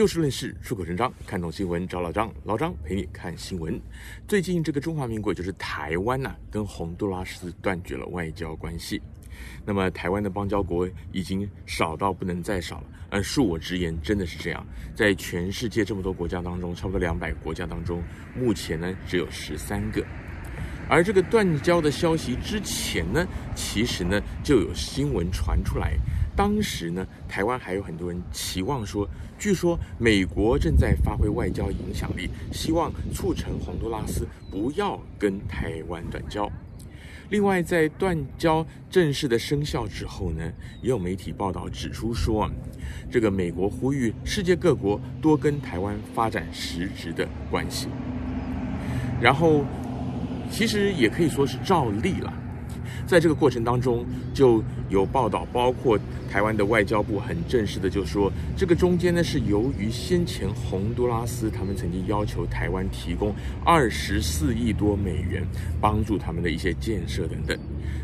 就事论事，出口成章，看懂新闻找老张，老张陪你看新闻。最近这个中华民国就是台湾呐、跟洪都拉斯断绝了外交关系。那么台湾的邦交国已经少到不能再少了。而恕我直言，真的是这样。在全世界这么多国家当中，差不多两百个国家当中，目前呢只有十三个。而这个断交的消息之前呢，其实呢就有新闻传出来。当时呢，台湾还有很多人期望说，据说美国正在发挥外交影响力，希望促成洪都拉斯不要跟台湾断交。另外，在断交正式的生效之后呢，也有媒体报道指出说，这个美国呼吁世界各国多跟台湾发展实质的关系。然后，其实也可以说是照例了。在这个过程当中，就有报道，包括台湾的外交部很正式的就说，这个中间呢是由于先前洪都拉斯他们曾经要求台湾提供二十四亿多美元帮助他们的一些建设等等。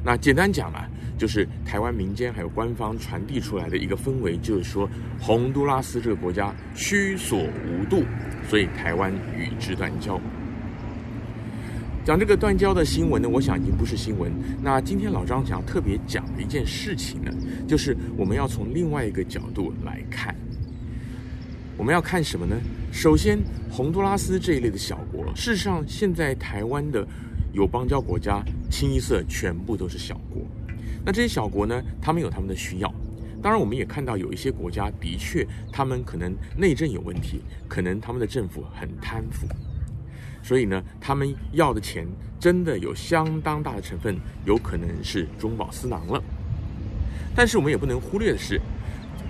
那简单讲啊，就是台湾民间还有官方传递出来的一个氛围，就是说洪都拉斯这个国家须索无度，所以台湾与之断交。讲这个断交的新闻呢，我想已经不是新闻。那今天老张想特别讲的一件事情呢，就是我们要从另外一个角度来看。我们要看什么呢？首先，洪都拉斯这一类的小国，事实上现在台湾的有邦交国家，清一色全部都是小国。那这些小国呢，他们有他们的需要。当然，我们也看到有一些国家的确，他们可能内政有问题，可能他们的政府很贪腐。所以呢，他们要的钱真的有相当大的成分，有可能是中饱私囊了。但是我们也不能忽略的是，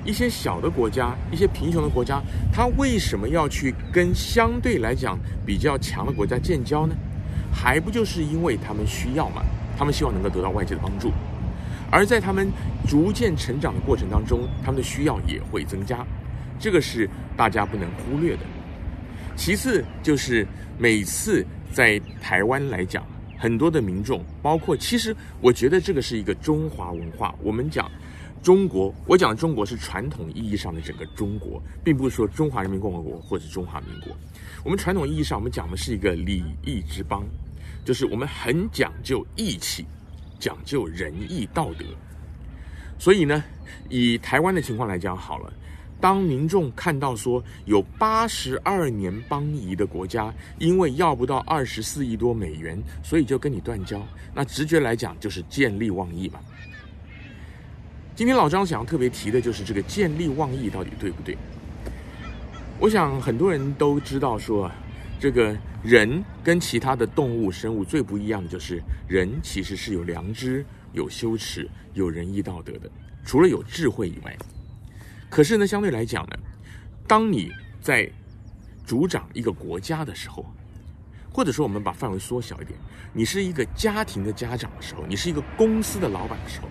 一些小的国家，一些贫穷的国家，他为什么要去跟相对来讲比较强的国家建交呢？还不就是因为他们需要嘛？他们希望能够得到外界的帮助，而在他们逐渐成长的过程当中，他们的需要也会增加，这个是大家不能忽略的。其次就是每次在台湾来讲，很多的民众，包括其实我觉得这个是一个中华文化。我们讲中国，我讲中国是传统意义上的整个中国，并不是说中华人民共和国或者中华民国。我们传统意义上，我们讲的是一个礼义之邦，就是我们很讲究义气，讲究仁义道德。所以呢，以台湾的情况来讲，好了。当民众看到说有八十二年邦谊的国家，因为要不到二十四亿多美元，所以就跟你断交，那直觉来讲就是见利忘义嘛。今天老张想要特别提的就是这个见利忘义到底对不对？我想很多人都知道说，这个人跟其他的动物生物最不一样的就是人其实是有良知、有羞耻、有仁义道德的，除了有智慧以外。可是呢，相对来讲呢，当你在主掌一个国家的时候，或者说我们把范围缩小一点，你是一个家庭的家长的时候，你是一个公司的老板的时候，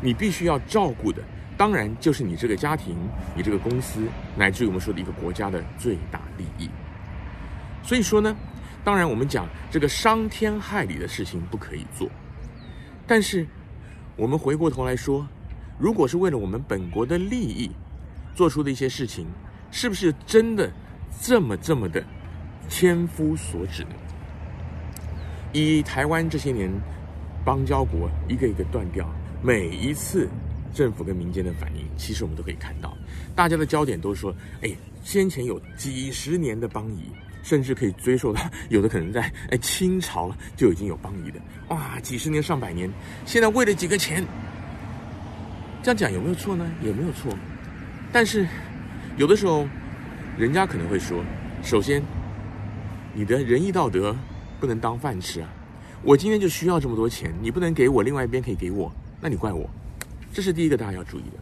你必须要照顾的，当然就是你这个家庭、你这个公司，乃至于我们说的一个国家的最大利益。所以说呢，当然我们讲这个伤天害理的事情不可以做，但是我们回过头来说，如果是为了我们本国的利益，做出的一些事情，是不是真的这么这么的千夫所指呢？以台湾这些年邦交国一个一个断掉，每一次政府跟民间的反应，其实我们都可以看到，大家的焦点都说：哎，先前有几十年的邦谊，甚至可以追溯到有的可能在哎清朝就已经有邦谊的，哇，几十年上百年，现在为了几个钱，这样讲有没有错呢？也没有错。但是，有的时候，人家可能会说：首先，你的仁义道德不能当饭吃啊！我今天就需要这么多钱，你不能给我，另外一边可以给我，那你怪我。这是第一个大家要注意的。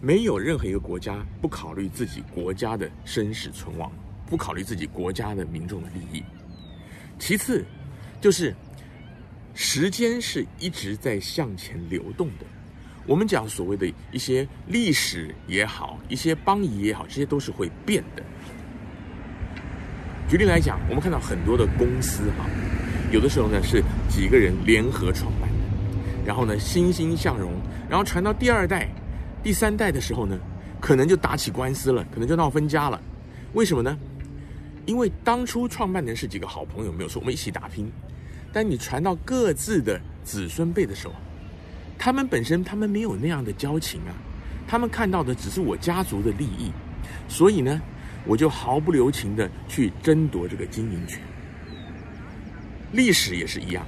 没有任何一个国家不考虑自己国家的生死存亡，不考虑自己国家的民众的利益。其次，就是时间是一直在向前流动的。我们讲所谓的一些历史也好，一些邦谊也好，这些都是会变的。举例来讲，我们看到很多的公司哈，有的时候呢是几个人联合创办，然后呢欣欣向荣，然后传到第二代、第三代的时候呢，可能就打起官司了，可能就闹分家了。为什么呢？因为当初创办的是几个好朋友，没有错，我们一起打拼。但你传到各自的子孙辈的时候，他们本身他们没有那样的交情啊，他们看到的只是我家族的利益，所以呢，我就毫不留情的去争夺这个经营权。历史也是一样，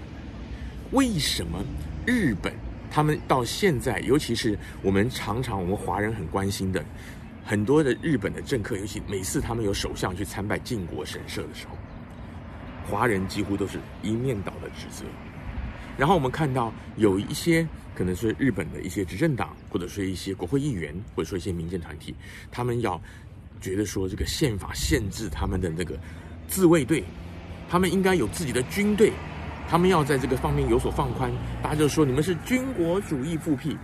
为什么日本他们到现在，尤其是我们常常我们华人很关心的很多的日本的政客，尤其每次他们有首相去参拜靖国神社的时候，华人几乎都是一面倒的指责。然后我们看到有一些可能是日本的一些执政党，或者说一些国会议员，或者说一些民间团体，他们要觉得说这个宪法限制他们的那个自卫队。他们应该有自己的军队，他们要在这个方面有所放宽。大家就说你们是军国主义复辟。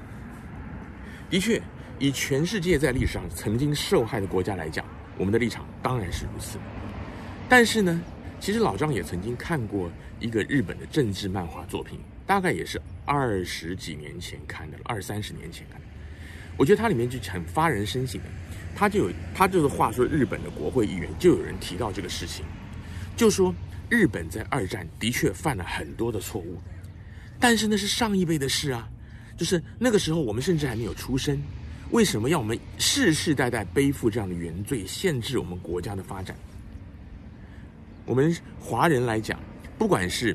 的确，以全世界在历史上曾经受害的国家来讲，我们的立场当然是如此。但是呢，其实老张也曾经看过一个日本的政治漫画作品，大概也是二十几年前看的，二三十年前看的。我觉得它里面就很发人深省，他就有他就是话说日本的国会议员就有人提到这个事情，就说。日本在二战的确犯了很多的错误，但是那是上一辈的事啊，就是那个时候我们甚至还没有出生，为什么要我们世世代代背负这样的原罪，限制我们国家的发展？我们华人来讲，不管是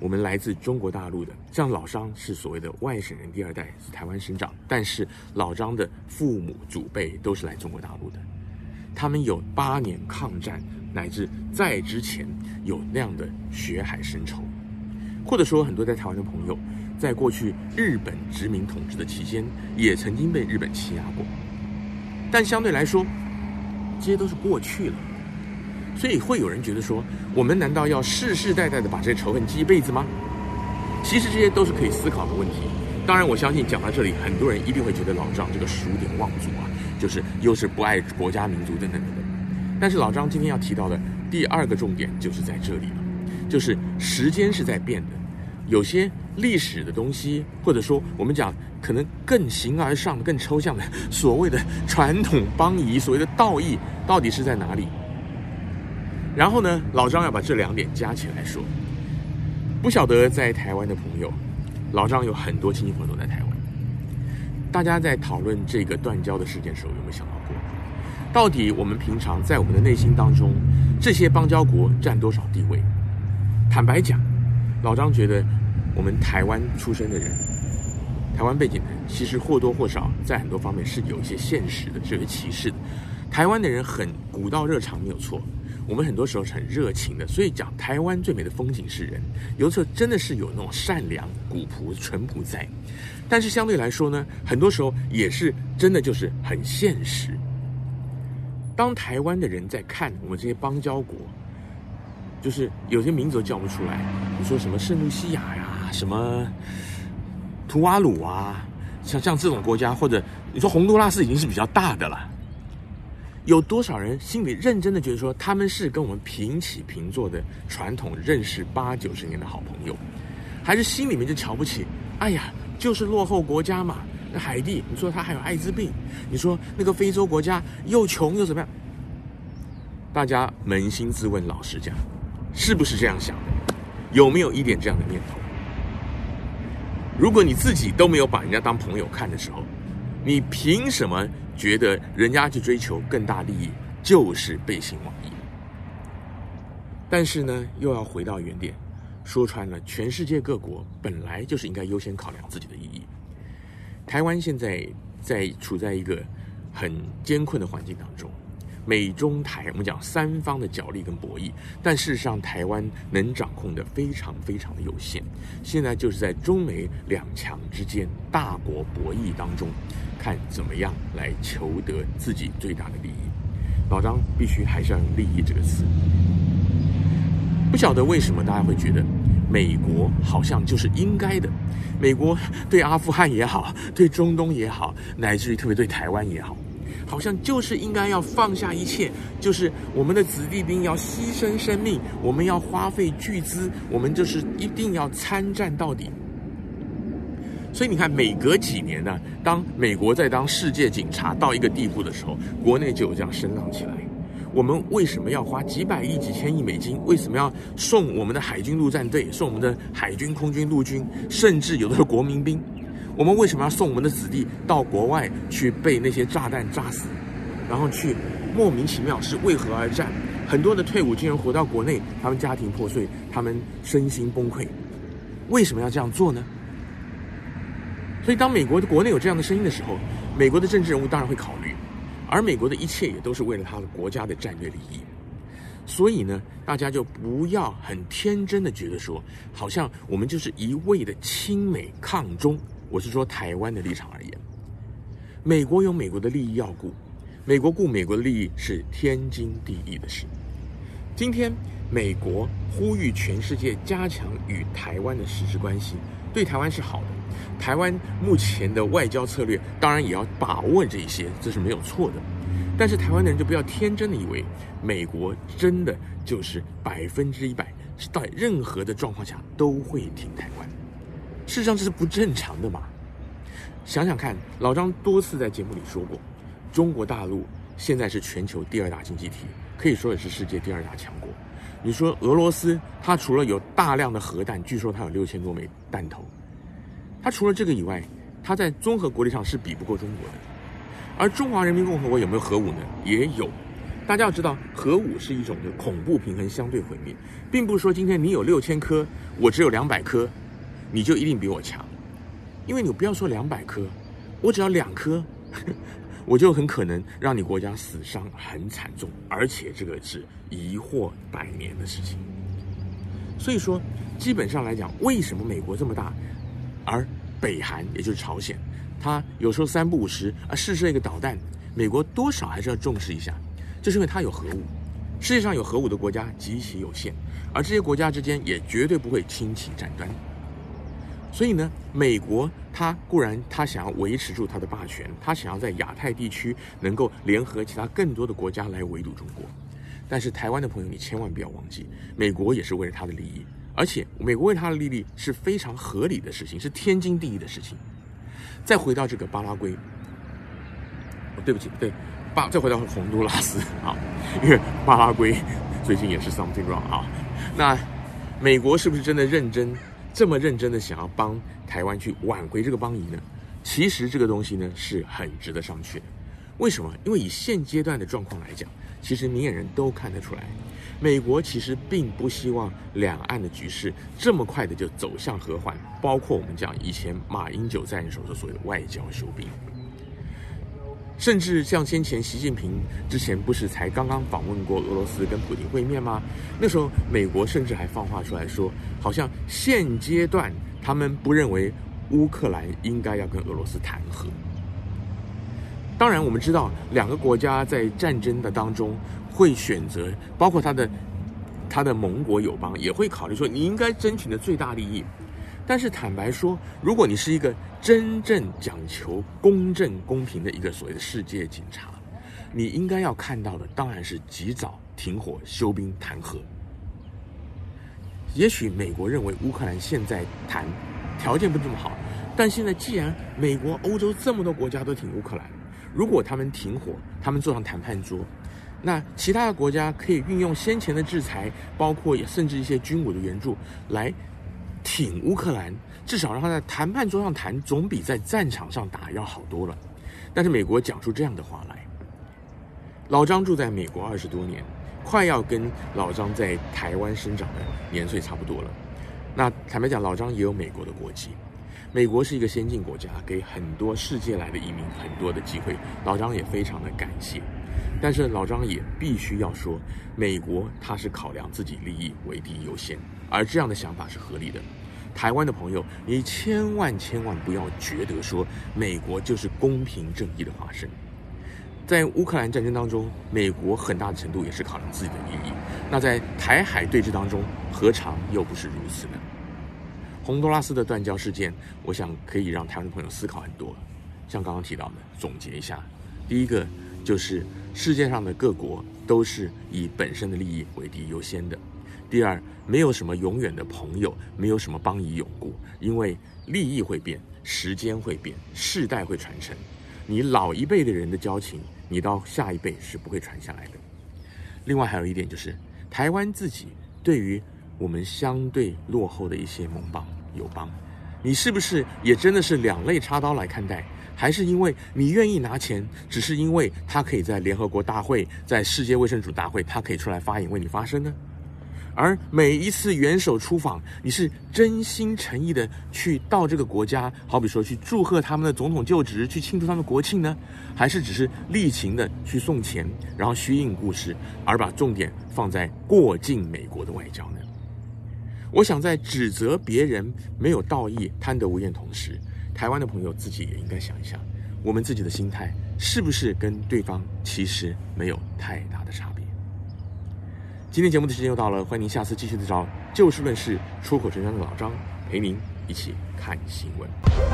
我们来自中国大陆的，像老张是所谓的外省人第二代，是台湾生长，但是老张的父母祖辈都是来中国大陆的，他们有八年抗战。乃至在之前有那样的血海深仇，或者说很多在台湾的朋友，在过去日本殖民统治的期间，也曾经被日本欺压过，但相对来说，这些都是过去了，所以会有人觉得说，我们难道要世世代代的把这些仇恨记一辈子吗？其实这些都是可以思考的问题。当然，我相信讲到这里，很多人一定会觉得老张这个数典忘祖啊，就是又是不爱国家民族等等等等。但是老张今天要提到的第二个重点就是在这里了，就是时间是在变的，有些历史的东西，或者说我们讲可能更形而上、更抽象的所谓的传统邦谊、所谓的道义，到底是在哪里？然后呢，老张要把这两点加起来说，不晓得在台湾的朋友，老张有很多亲戚朋友都在台湾，大家在讨论这个断交的事件的时候，有没有想到过？到底我们平常在我们的内心当中，这些邦交国占多少地位？坦白讲，老张觉得我们台湾出生的人，台湾背景的人，其实或多或少在很多方面是有一些现实的，是有些歧视的。台湾的人很古道热肠没有错，我们很多时候是很热情的，所以讲台湾最美的风景是人，有时候真的是有那种善良、古朴、淳朴在。但是相对来说呢，很多时候也是真的就是很现实。当台湾的人在看我们这些邦交国，就是有些名字都叫不出来。你说什么圣露西亚呀，什么图瓦鲁啊，像像这种国家，或者你说洪都拉斯已经是比较大的了。有多少人心里认真的觉得说他们是跟我们平起平坐的传统认识八九十年的好朋友，还是心里面就瞧不起？哎呀，就是落后国家嘛。那海地，你说他还有艾滋病？你说那个非洲国家又穷又怎么样？大家扪心自问，老实讲，是不是这样想的？有没有一点这样的念头？如果你自己都没有把人家当朋友看的时候，你凭什么觉得人家去追求更大利益就是背信忘义？但是呢，又要回到原点，说穿了，全世界各国本来就是应该优先考量自己的利益。台湾现在在处在一个很艰困的环境当中，美中台我们讲三方的角力跟博弈，但事实上台湾能掌控的非常非常的有限。现在就是在中美两强之间大国博弈当中，看怎么样来求得自己最大的利益。老张必须还是要用“利益”这个词。不晓得为什么大家会觉得。美国好像就是应该的，美国对阿富汗也好，对中东也好，乃至于特别对台湾也好，好像就是应该要放下一切，就是我们的子弟兵要牺牲生命，我们要花费巨资，我们就是一定要参战到底。所以你看，每隔几年呢，当美国在当世界警察到一个地步的时候，国内就有这样声浪起来。我们为什么要花几百亿、几千亿美金？为什么要送我们的海军陆战队、送我们的海军、空军、陆军，甚至有的是国民兵？我们为什么要送我们的子弟到国外去被那些炸弹炸死，然后去莫名其妙是为何而战？很多的退伍军人回到国内，他们家庭破碎，他们身心崩溃，为什么要这样做呢？所以，当美国的国内有这样的声音的时候，美国的政治人物当然会考虑，而美国的一切也都是为了他的国家的战略利益。所以呢，大家就不要很天真的觉得说，好像我们就是一味的亲美抗中。我是说台湾的立场而言，美国有美国的利益要顾，美国顾美国的利益是天经地义的事。今天美国呼吁全世界加强与台湾的实质关系，对台湾是好的。台湾目前的外交策略当然也要把握这些，这是没有错的。但是台湾的人就不要天真的以为美国真的就是百分之一百，在任何的状况下都会挺台湾。事实上这是不正常的嘛？想想看，老张多次在节目里说过，中国大陆现在是全球第二大经济体，可以说也是世界第二大强国。你说俄罗斯，它除了有大量的核弹，据说它有六千多枚弹头，它除了这个以外，它在综合国力上是比不过中国的。而中华人民共和国有没有核武呢？也有。大家要知道，核武是一种的恐怖平衡相对毁灭，并不是说今天你有六千颗，我只有两百颗。你就一定比我强，因为你不要说两百颗，我只要两颗，我就很可能让你国家死伤很惨重，而且这个是遗祸百年的事情。所以说，基本上来讲，为什么美国这么大，而北韩也就是朝鲜，它有时候三不五时啊试射一个导弹，美国多少还是要重视一下，就是因为它有核武。世界上有核武的国家极其有限，而这些国家之间也绝对不会轻启战端。所以呢，美国它固然它想要维持住它的霸权，它想要在亚太地区能够联合其他更多的国家来围堵中国。但是台湾的朋友，你千万不要忘记，美国也是为了他的利益，而且美国为他的利益是非常合理的事情，是天经地义的事情。再回到这个巴拉圭，对不起，对，巴，再回到洪都拉斯啊，因为巴拉圭最近也是 something wrong 啊。那美国是不是真的认真？这么认真的想要帮台湾去挽回这个邦谊呢？其实这个东西呢是很值得商榷的。为什么？因为以现阶段的状况来讲，其实明眼人都看得出来，美国其实并不希望两岸的局势这么快的就走向和缓，包括我们讲以前马英九在任时候的所谓的外交休兵。甚至像先前习近平之前不是才刚刚访问过俄罗斯跟普京会面吗？那时候美国甚至还放话出来说，好像现阶段他们不认为乌克兰应该要跟俄罗斯谈和。当然，我们知道两个国家在战争的当中会选择，包括他的他的盟国友邦也会考虑说，你应该争取的最大利益。但是坦白说，如果你是一个真正讲求公正公平的一个所谓的世界警察，你应该要看到的当然是及早停火、休兵、谈和。也许美国认为乌克兰现在谈条件不这么好，但现在既然美国、欧洲这么多国家都挺乌克兰，如果他们停火，他们坐上谈判桌，那其他的国家可以运用先前的制裁，包括也甚至一些军武的援助来。挺乌克兰，至少让他在谈判桌上谈，总比在战场上打要好多了。但是美国讲出这样的话来，老张住在美国二十多年，快要跟老张在台湾生长的年岁差不多了。那坦白讲，老张也有美国的国籍，美国是一个先进国家，给很多世界来的移民很多的机会，老张也非常的感谢。但是老张也必须要说，美国他是考量自己利益为第一优先。而这样的想法是合理的。台湾的朋友，你千万千万不要觉得说美国就是公平正义的化身。在乌克兰战争当中，美国很大的程度也是考量自己的利益。那在台海对峙当中，何尝又不是如此呢？洪都拉斯的断交事件，我想可以让台湾的朋友思考很多。像刚刚提到的，总结一下，第一个就是世界上的各国都是以本身的利益为第一优先的。第二，没有什么永远的朋友，没有什么邦谊永固，因为利益会变，时间会变，世代会传承。你老一辈的人的交情，你到下一辈是不会传下来的。另外还有一点就是，台湾自己对于我们相对落后的一些盟邦友邦，你是不是也真的是两肋插刀来看待？还是因为你愿意拿钱，只是因为他可以在联合国大会、在世界卫生组大会，他可以出来发言为你发声呢？而每一次元首出访，你是真心诚意的去到这个国家，好比说去祝贺他们的总统就职，去庆祝他们国庆呢？还是只是例行的去送钱，然后虚应故事，而把重点放在过境美国的外交呢？我想在指责别人没有道义、贪得无厌同时，台湾的朋友自己也应该想一想，我们自己的心态是不是跟对方其实没有太大的差别？今天节目的时间又到了，欢迎您下次继续的找就事论事、出口成章的老张陪您一起看新闻。